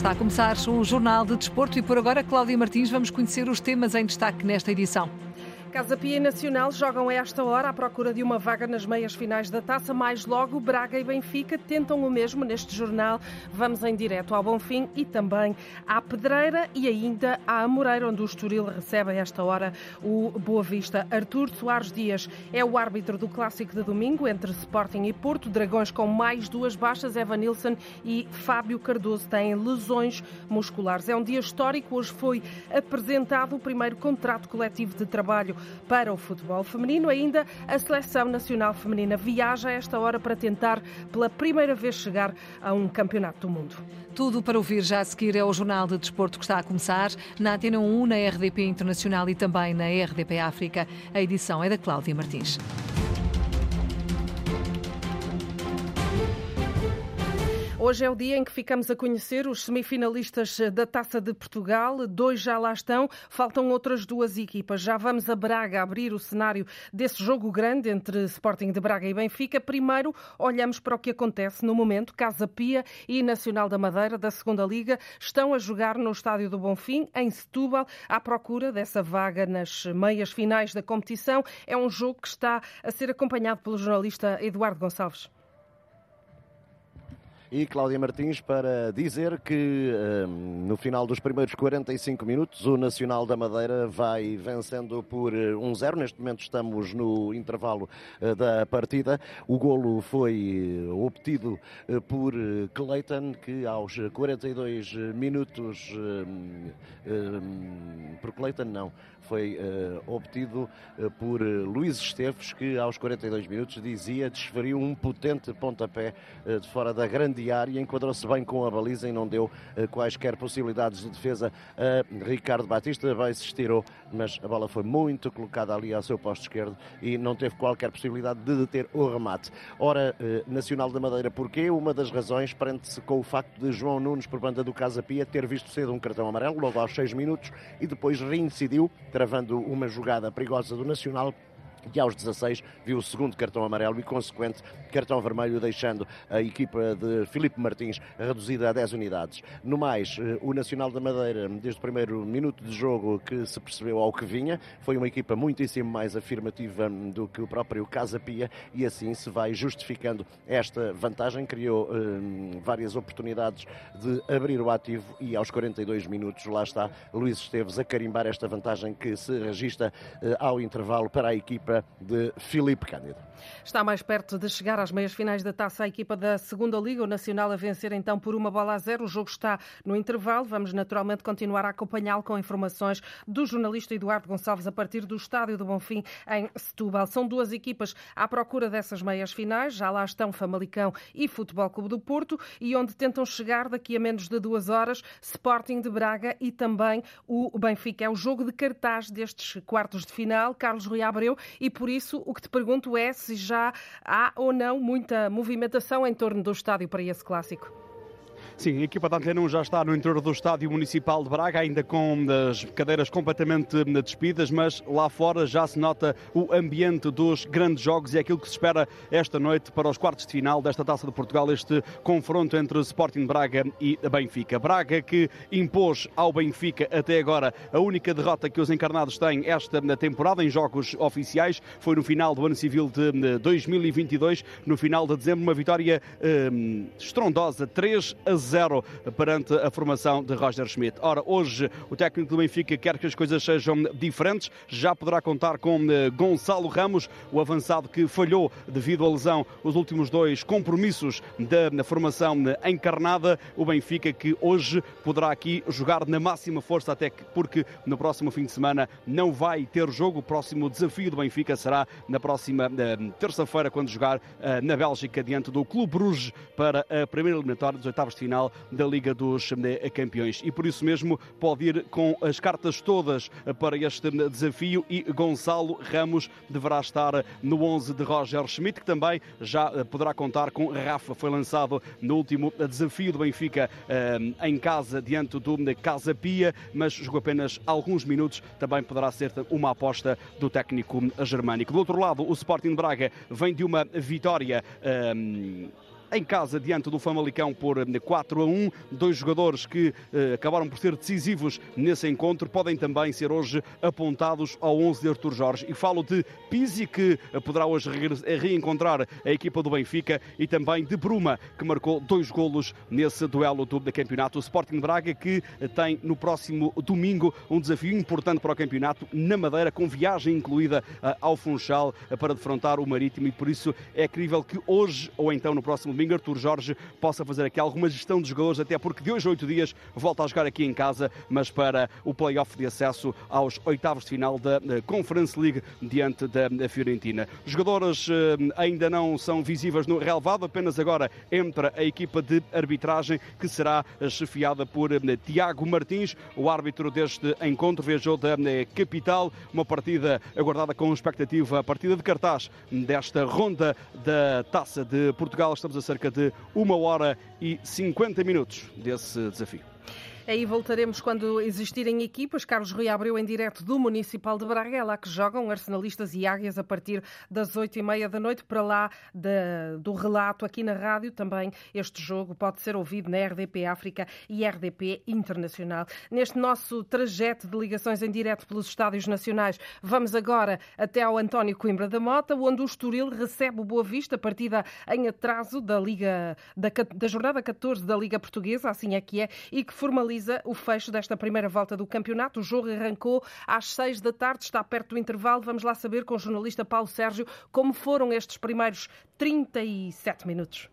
Está a começar o Jornal de Desporto e por agora, Cláudia Martins, vamos conhecer os temas em destaque nesta edição. Casa Pia e Nacional jogam a esta hora à procura de uma vaga nas meias finais da taça. Mais logo, Braga e Benfica tentam o mesmo neste jornal. Vamos em direto ao Bonfim e também à Pedreira e ainda à Amoreira, onde o Estoril recebe a esta hora o Boa Vista. Artur Soares Dias é o árbitro do clássico de domingo entre Sporting e Porto. Dragões com mais duas baixas, Evan Nilsson e Fábio Cardoso têm lesões musculares. É um dia histórico. Hoje foi apresentado o primeiro contrato coletivo de trabalho para o futebol feminino. Ainda a Seleção Nacional Feminina viaja a esta hora para tentar pela primeira vez chegar a um campeonato do mundo. Tudo para ouvir já a seguir é o Jornal de Desporto que está a começar na Antena 1, na RDP Internacional e também na RDP África. A edição é da Cláudia Martins. Hoje é o dia em que ficamos a conhecer os semifinalistas da Taça de Portugal. Dois já lá estão, faltam outras duas equipas. Já vamos a Braga abrir o cenário desse jogo grande entre Sporting de Braga e Benfica. Primeiro, olhamos para o que acontece no momento. Casa Pia e Nacional da Madeira, da Segunda Liga, estão a jogar no Estádio do Bonfim, em Setúbal, à procura dessa vaga nas meias finais da competição. É um jogo que está a ser acompanhado pelo jornalista Eduardo Gonçalves e Cláudia Martins para dizer que um, no final dos primeiros 45 minutos o Nacional da Madeira vai vencendo por 1-0. Neste momento estamos no intervalo uh, da partida. O golo foi uh, obtido por Clayton, que aos 42 minutos. Um, um, por Clayton, não foi uh, obtido uh, por uh, Luís Esteves, que aos 42 minutos dizia desferiu um potente pontapé de fora da grande área, enquadrou-se bem com a baliza e não deu quaisquer possibilidades de defesa a Ricardo Batista. Vai se estirou, mas a bola foi muito colocada ali ao seu posto esquerdo e não teve qualquer possibilidade de deter o remate. Ora, Nacional da Madeira, porquê? Uma das razões prende-se com o facto de João Nunes, por banda do Casa Pia, ter visto cedo um cartão amarelo, logo aos 6 minutos, e depois reincidiu, travando uma jogada perigosa do Nacional e aos 16 viu o segundo cartão amarelo e consequente cartão vermelho, deixando a equipa de Filipe Martins reduzida a 10 unidades. No mais, eh, o Nacional da Madeira, desde o primeiro minuto de jogo que se percebeu ao que vinha, foi uma equipa muitíssimo mais afirmativa do que o próprio Casa Pia e assim se vai justificando esta vantagem. Criou eh, várias oportunidades de abrir o ativo e aos 42 minutos lá está Luís Esteves a carimbar esta vantagem que se registra eh, ao intervalo para a equipa equipa de Filipe Cândido. Está mais perto de chegar às meias finais da taça a equipa da Segunda Liga, o Nacional a vencer então por uma bola a zero. O jogo está no intervalo. Vamos naturalmente continuar a acompanhá-lo com informações do jornalista Eduardo Gonçalves a partir do Estádio do Bonfim em Setúbal. São duas equipas à procura dessas meias finais. Já lá estão Famalicão e Futebol Clube do Porto e onde tentam chegar daqui a menos de duas horas Sporting de Braga e também o Benfica. É o jogo de cartaz destes quartos de final. Carlos Rui Abreu e por isso o que te pergunto é se já há ou não muita movimentação em torno do estádio para esse clássico. Sim, a equipa da Antena 1 já está no interior do Estádio Municipal de Braga, ainda com as cadeiras completamente despidas, mas lá fora já se nota o ambiente dos grandes jogos e é aquilo que se espera esta noite para os quartos de final desta Taça de Portugal, este confronto entre Sporting Braga e Benfica. Braga que impôs ao Benfica até agora a única derrota que os encarnados têm esta temporada em jogos oficiais, foi no final do ano civil de 2022, no final de dezembro, uma vitória hum, estrondosa, 3 a 0 0 perante a formação de Roger Schmidt. Ora, hoje o técnico do Benfica quer que as coisas sejam diferentes, já poderá contar com eh, Gonçalo Ramos, o avançado que falhou devido à lesão os últimos dois compromissos da formação encarnada. O Benfica que hoje poderá aqui jogar na máxima força, até que, porque no próximo fim de semana não vai ter jogo. O próximo desafio do Benfica será na próxima eh, terça-feira, quando jogar eh, na Bélgica, diante do Clube Bruges para a primeira eliminatória dos oitavos de final final da Liga dos eh, Campeões. E por isso mesmo pode ir com as cartas todas para este desafio e Gonçalo Ramos deverá estar no 11 de Roger Schmidt, que também já eh, poderá contar com Rafa. Foi lançado no último desafio do Benfica eh, em casa, diante do Casa Pia, mas jogou apenas alguns minutos. Também poderá ser uma aposta do técnico germânico. Do outro lado, o Sporting Braga vem de uma vitória em casa diante do Famalicão por 4 a 1. Dois jogadores que eh, acabaram por ser decisivos nesse encontro podem também ser hoje apontados ao 11 de Artur Jorge. E falo de Pizzi, que poderá hoje reencontrar a equipa do Benfica, e também de Bruma, que marcou dois golos nesse duelo do campeonato. O Sporting Braga, que tem no próximo domingo um desafio importante para o campeonato na Madeira, com viagem incluída eh, ao Funchal eh, para defrontar o Marítimo, e por isso é crível que hoje ou então no próximo domingo Artur Jorge possa fazer aqui alguma gestão de jogadores, até porque de hoje a oito dias volta a jogar aqui em casa, mas para o play-off de acesso aos oitavos de final da Conference League diante da Fiorentina. Jogadores eh, ainda não são visíveis no relevado, apenas agora entra a equipa de arbitragem que será chefiada por eh, Tiago Martins, o árbitro deste encontro, viajou da eh, capital, uma partida aguardada com expectativa, a partida de cartaz desta ronda da Taça de Portugal. Estamos a cerca de uma hora e 50 minutos desse desafio. Aí voltaremos quando existirem equipas. Carlos Rui abriu em direto do Municipal de Braga, é lá que jogam arsenalistas e águias a partir das oito e meia da noite. Para lá de, do relato aqui na rádio, também este jogo pode ser ouvido na RDP África e RDP Internacional. Neste nosso trajeto de ligações em direto pelos estádios nacionais, vamos agora até ao António Coimbra da Mota, onde o Estoril recebe o Boa Vista, partida em atraso da Liga da, da jornada 14 da Liga Portuguesa, assim é que é, e que formaliza o fecho desta primeira volta do campeonato. O jogo arrancou às seis da tarde, está perto do intervalo. Vamos lá saber com o jornalista Paulo Sérgio como foram estes primeiros 37 minutos.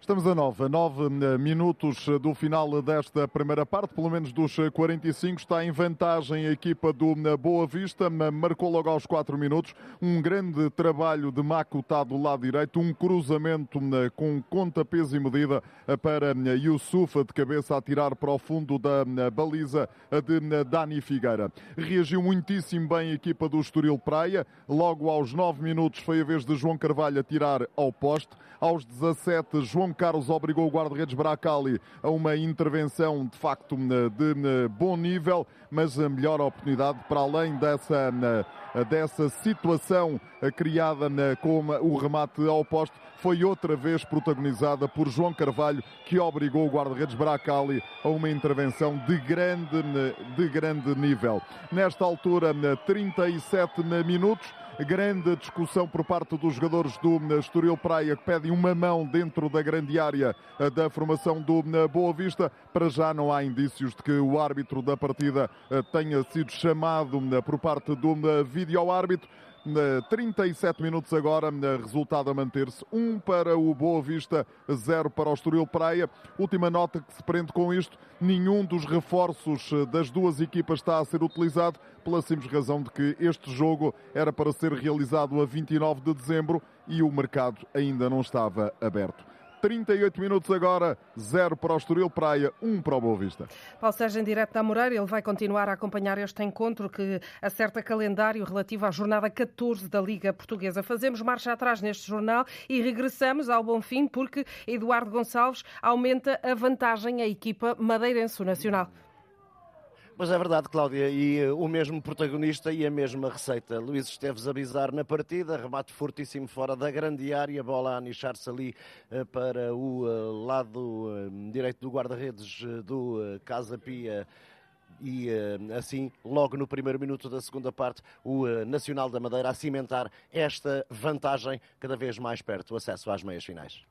Estamos a nove, a nove eh, minutos do final desta primeira parte, pelo menos dos 45. Está em vantagem a equipa do eh, Boa Vista, marcou logo aos quatro minutos. Um grande trabalho de Makuta do lado direito, um cruzamento eh, com conta, peso e medida para Yusufa de cabeça a tirar para o fundo da baliza de Dani Figueira. Reagiu muitíssimo bem a equipa do Estoril Praia. Logo aos nove minutos foi a vez de João Carvalho a tirar ao poste. Aos 17, João Carlos obrigou o guarda-redes Bracali a uma intervenção de facto de bom nível, mas a melhor oportunidade para além dessa, dessa situação criada com o remate ao poste foi outra vez protagonizada por João Carvalho, que obrigou o guarda-redes Bracali a uma intervenção de grande, de grande nível. Nesta altura, 37 minutos, grande discussão por parte dos jogadores do Estoril Praia que pedem uma mão dentro da grande área eh, da formação do eh, Boa Vista. Para já não há indícios de que o árbitro da partida eh, tenha sido chamado por parte do vídeo-árbitro. 37 minutos agora, resultado a manter-se. 1 um para o Boa Vista, 0 para o Estoril Praia. Última nota que se prende com isto: nenhum dos reforços das duas equipas está a ser utilizado, pela simples razão de que este jogo era para ser realizado a 29 de dezembro e o mercado ainda não estava aberto. 38 minutos agora, 0 para o Estoril Praia, 1 para o Boa Vista. Paulo Sérgio, em direto da Moreira, ele vai continuar a acompanhar este encontro que acerta calendário relativo à jornada 14 da Liga Portuguesa. Fazemos marcha atrás neste jornal e regressamos ao Bonfim porque Eduardo Gonçalves aumenta a vantagem à equipa madeirense nacional. Mas é verdade, Cláudia, e uh, o mesmo protagonista e a mesma receita. Luís Esteves a bizar na partida, remate fortíssimo fora da grande área, bola a anichar-se ali uh, para o uh, lado direito do guarda-redes do Casa Pia e eh, assim, logo no primeiro minuto da segunda parte, o eh, Nacional da Madeira a cimentar esta vantagem cada vez mais perto, o acesso às meias finais.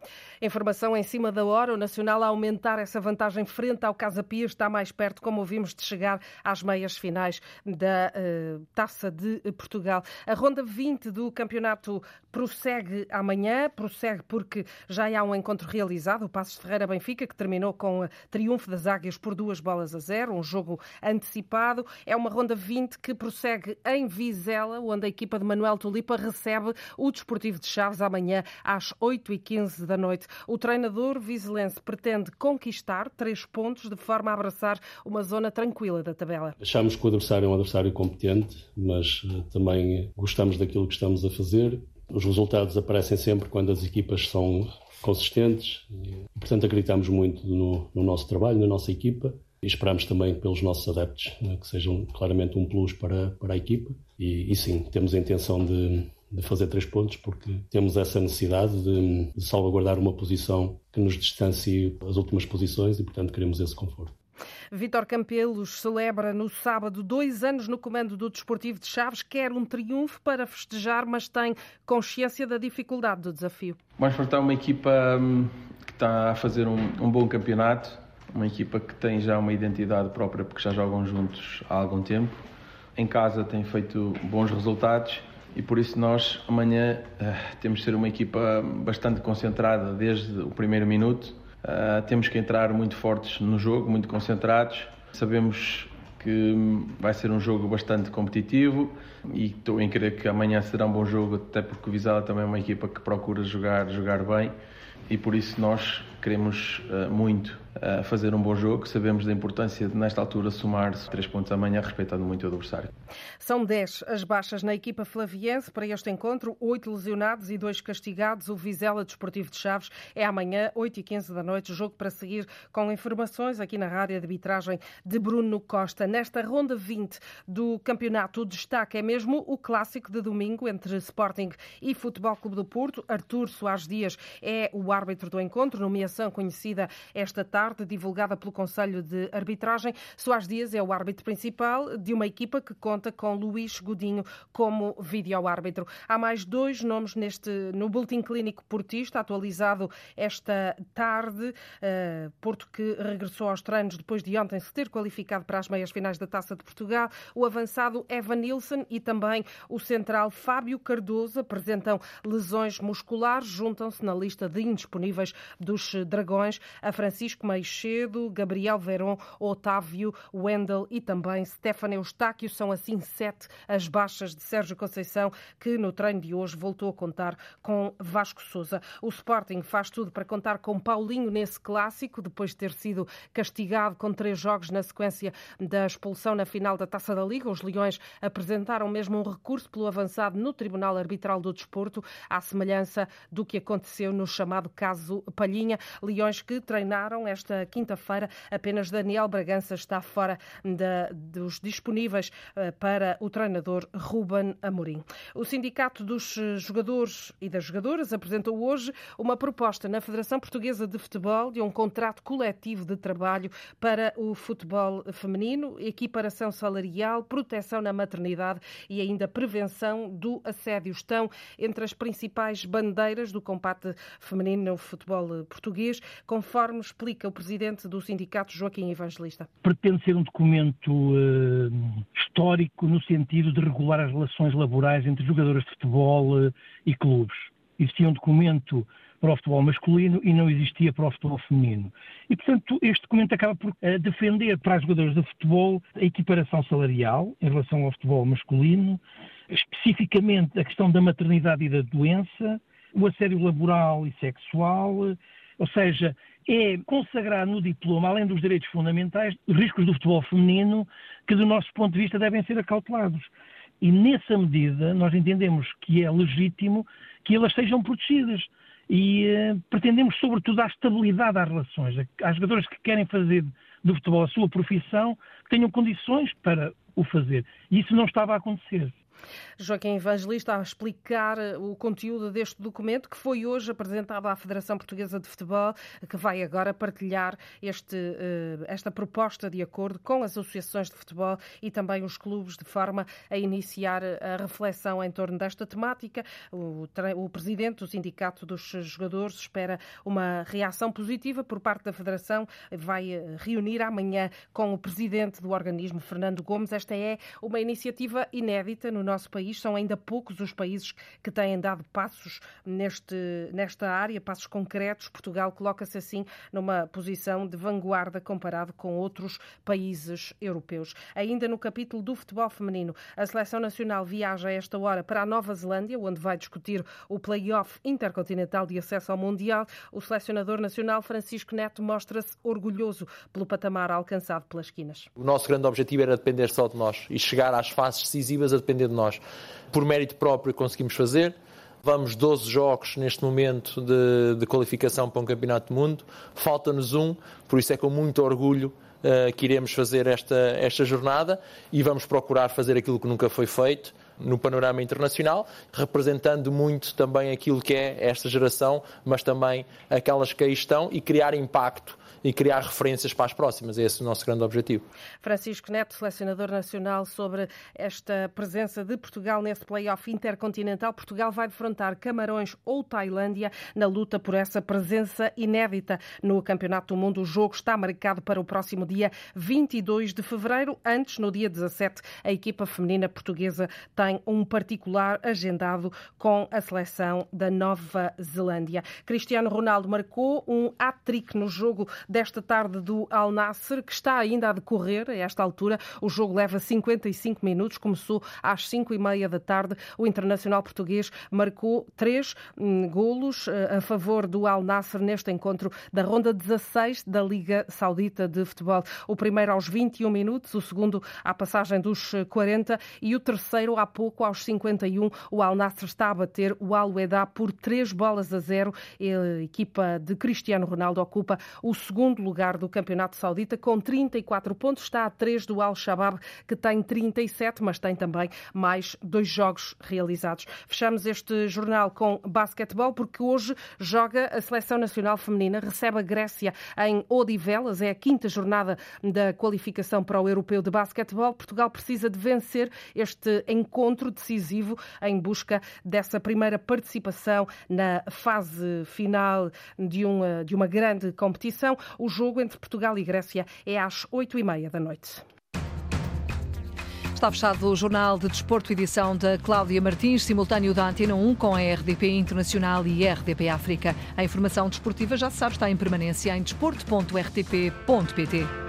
Informação em cima da hora, o Nacional a aumentar essa vantagem frente ao Casa Pia está mais perto, como ouvimos, de chegar às meias finais da uh, Taça de Portugal. A ronda 20 do campeonato prossegue amanhã, prossegue porque já há um encontro realizado, o Passos Ferreira Benfica, que terminou com o triunfo das Águias por duas bolas a zero, um jogo antecipado. É uma ronda 20 que prossegue em Vizela, onde a equipa de Manuel Tulipa recebe o Desportivo de Chaves amanhã às 8h15 da noite. O treinador vizelense pretende conquistar três pontos de forma a abraçar uma zona tranquila da tabela. Achamos que o adversário é um adversário competente, mas eh, também gostamos daquilo que estamos a fazer. Os resultados aparecem sempre quando as equipas são consistentes e, portanto, acreditamos muito no, no nosso trabalho, na nossa equipa e esperamos também pelos nossos adeptos né, que sejam claramente um plus para, para a equipa. E, e, sim, temos a intenção de, de fazer três pontos, porque temos essa necessidade de, de salvaguardar uma posição que nos distancie das últimas posições e, portanto, queremos esse conforto. Vítor Campelos celebra no sábado dois anos no comando do Desportivo de Chaves. Quer um triunfo para festejar, mas tem consciência da dificuldade do desafio. Vamos enfrentar uma equipa hum, que está a fazer um, um bom campeonato, uma equipa que tem já uma identidade própria porque já jogam juntos há algum tempo. Em casa tem feito bons resultados e por isso nós amanhã uh, temos de ser uma equipa bastante concentrada desde o primeiro minuto Uh, temos que entrar muito fortes no jogo, muito concentrados. Sabemos que vai ser um jogo bastante competitivo e estou em crer que amanhã será um bom jogo, até porque o Vizela também é uma equipa que procura jogar, jogar bem e por isso nós queremos uh, muito uh, fazer um bom jogo. Sabemos da importância de, nesta altura, somar três pontos amanhã, respeitando muito o adversário. São 10 as baixas na equipa flaviense para este encontro, oito lesionados e dois castigados. O Vizela Desportivo de Chaves é amanhã, 8 e 15 da noite, jogo para seguir com informações aqui na rádio de arbitragem de Bruno Costa. Nesta ronda 20 do campeonato, o destaque é mesmo o clássico de domingo entre Sporting e Futebol Clube do Porto. Artur Soares Dias é o árbitro do encontro, conhecida esta tarde, divulgada pelo Conselho de Arbitragem. Soares Dias é o árbitro principal de uma equipa que conta com Luís Godinho como vídeo-árbitro. Há mais dois nomes neste, no Boletim Clínico Portista, atualizado esta tarde. Uh, Porto que regressou aos treinos depois de ontem se ter qualificado para as meias finais da Taça de Portugal. O avançado Evan Nilsson e também o central Fábio Cardoso apresentam lesões musculares, juntam-se na lista de indisponíveis dos Dragões a Francisco Meixedo, Gabriel Verón, Otávio Wendel e também Stefano Eustáquio. São assim sete as baixas de Sérgio Conceição, que no treino de hoje voltou a contar com Vasco Souza. O Sporting faz tudo para contar com Paulinho nesse clássico, depois de ter sido castigado com três jogos na sequência da expulsão na final da Taça da Liga. Os Leões apresentaram mesmo um recurso pelo avançado no Tribunal Arbitral do Desporto, à semelhança do que aconteceu no chamado caso Palhinha. Leões que treinaram esta quinta-feira. Apenas Daniel Bragança está fora dos disponíveis eh, para o treinador Ruben Amorim. O Sindicato dos Jogadores e das Jogadoras apresentou hoje uma proposta na Federação Portuguesa de Futebol de um contrato coletivo de trabalho para o futebol feminino, equiparação salarial, proteção na maternidade e ainda prevenção do assédio. Estão entre as principais bandeiras do combate feminino no futebol português, conforme explica o presidente do sindicato, Joaquim Evangelista. Pretende ser um documento uh, histórico no sentido de regular as relações laborais entre jogadores de futebol uh, e clubes. Existia um documento para o futebol masculino e não existia para o futebol feminino. E, portanto, este documento acaba por uh, defender para os jogadores de futebol a equiparação salarial em relação ao futebol masculino, especificamente a questão da maternidade e da doença, o assédio laboral e sexual, ou seja, é consagrar no diploma, além dos direitos fundamentais, os riscos do futebol feminino que, do nosso ponto de vista, devem ser acautelados. E, nessa medida, nós entendemos que é legítimo que elas sejam protegidas. E eh, pretendemos, sobretudo, a estabilidade às relações. Há jogadores que querem fazer do futebol a sua profissão, tenham condições para o fazer. E isso não estava a acontecer. Joaquim Evangelista a explicar eh, o conteúdo deste documento que foi hoje apresentado à Federação Portuguesa de Futebol, que vai agora partilhar este, eh, esta proposta de acordo com as associações de futebol e também os clubes, de forma a iniciar a reflexão em torno desta temática. O, o presidente do Sindicato dos Jogadores espera uma reação positiva por parte da Federação. Vai eh, reunir amanhã com o presidente do organismo, Fernando Gomes. Esta é uma iniciativa inédita no nosso país. São ainda poucos os países que têm dado passos neste, nesta área, passos concretos. Portugal coloca-se assim numa posição de vanguarda comparado com outros países europeus. Ainda no capítulo do futebol feminino, a seleção nacional viaja a esta hora para a Nova Zelândia, onde vai discutir o play-off intercontinental de acesso ao Mundial. O selecionador nacional Francisco Neto mostra-se orgulhoso pelo patamar alcançado pelas quinas. O nosso grande objetivo era depender só de nós e chegar às fases decisivas a depender de nós. Por mérito próprio conseguimos fazer. Vamos 12 jogos neste momento de, de qualificação para um campeonato do mundo. Falta-nos um, por isso é com muito orgulho uh, que iremos fazer esta, esta jornada e vamos procurar fazer aquilo que nunca foi feito, no panorama internacional, representando muito também aquilo que é esta geração, mas também aquelas que aí estão e criar impacto e criar referências para as próximas. É esse o nosso grande objetivo. Francisco Neto, selecionador nacional, sobre esta presença de Portugal nesse play-off intercontinental. Portugal vai defrontar Camarões ou Tailândia na luta por essa presença inédita no Campeonato do Mundo. O jogo está marcado para o próximo dia 22 de fevereiro. Antes, no dia 17, a equipa feminina portuguesa tem um particular agendado com a seleção da Nova Zelândia. Cristiano Ronaldo marcou um hat-trick no jogo desta tarde do Al Nasser, que está ainda a decorrer a esta altura. O jogo leva 55 minutos, começou às 5 e meia da tarde. O internacional português marcou três hum, golos eh, a favor do Al Nasser neste encontro da ronda 16 da Liga Saudita de Futebol. O primeiro aos 21 minutos, o segundo à passagem dos 40 e o terceiro há pouco aos 51. O Al Nasser está a bater o Al Ueda por três bolas a zero. A equipa de Cristiano Ronaldo ocupa o segundo segundo lugar do Campeonato Saudita com 34 pontos. Está a 3 do Al-Shabaab, que tem 37, mas tem também mais dois jogos realizados. Fechamos este jornal com basquetebol, porque hoje joga a Seleção Nacional Feminina, recebe a Grécia em Odivelas. É a quinta jornada da qualificação para o Europeu de Basquetebol. Portugal precisa de vencer este encontro decisivo em busca dessa primeira participação na fase final de uma, de uma grande competição. O jogo entre Portugal e Grécia é às oito e meia da noite. Está fechado o Jornal de Desporto, edição da Cláudia Martins, simultâneo da Antena 1 com a RDP Internacional e RDP África. A informação desportiva, já se sabe, está em permanência em desporto.rtp.pt.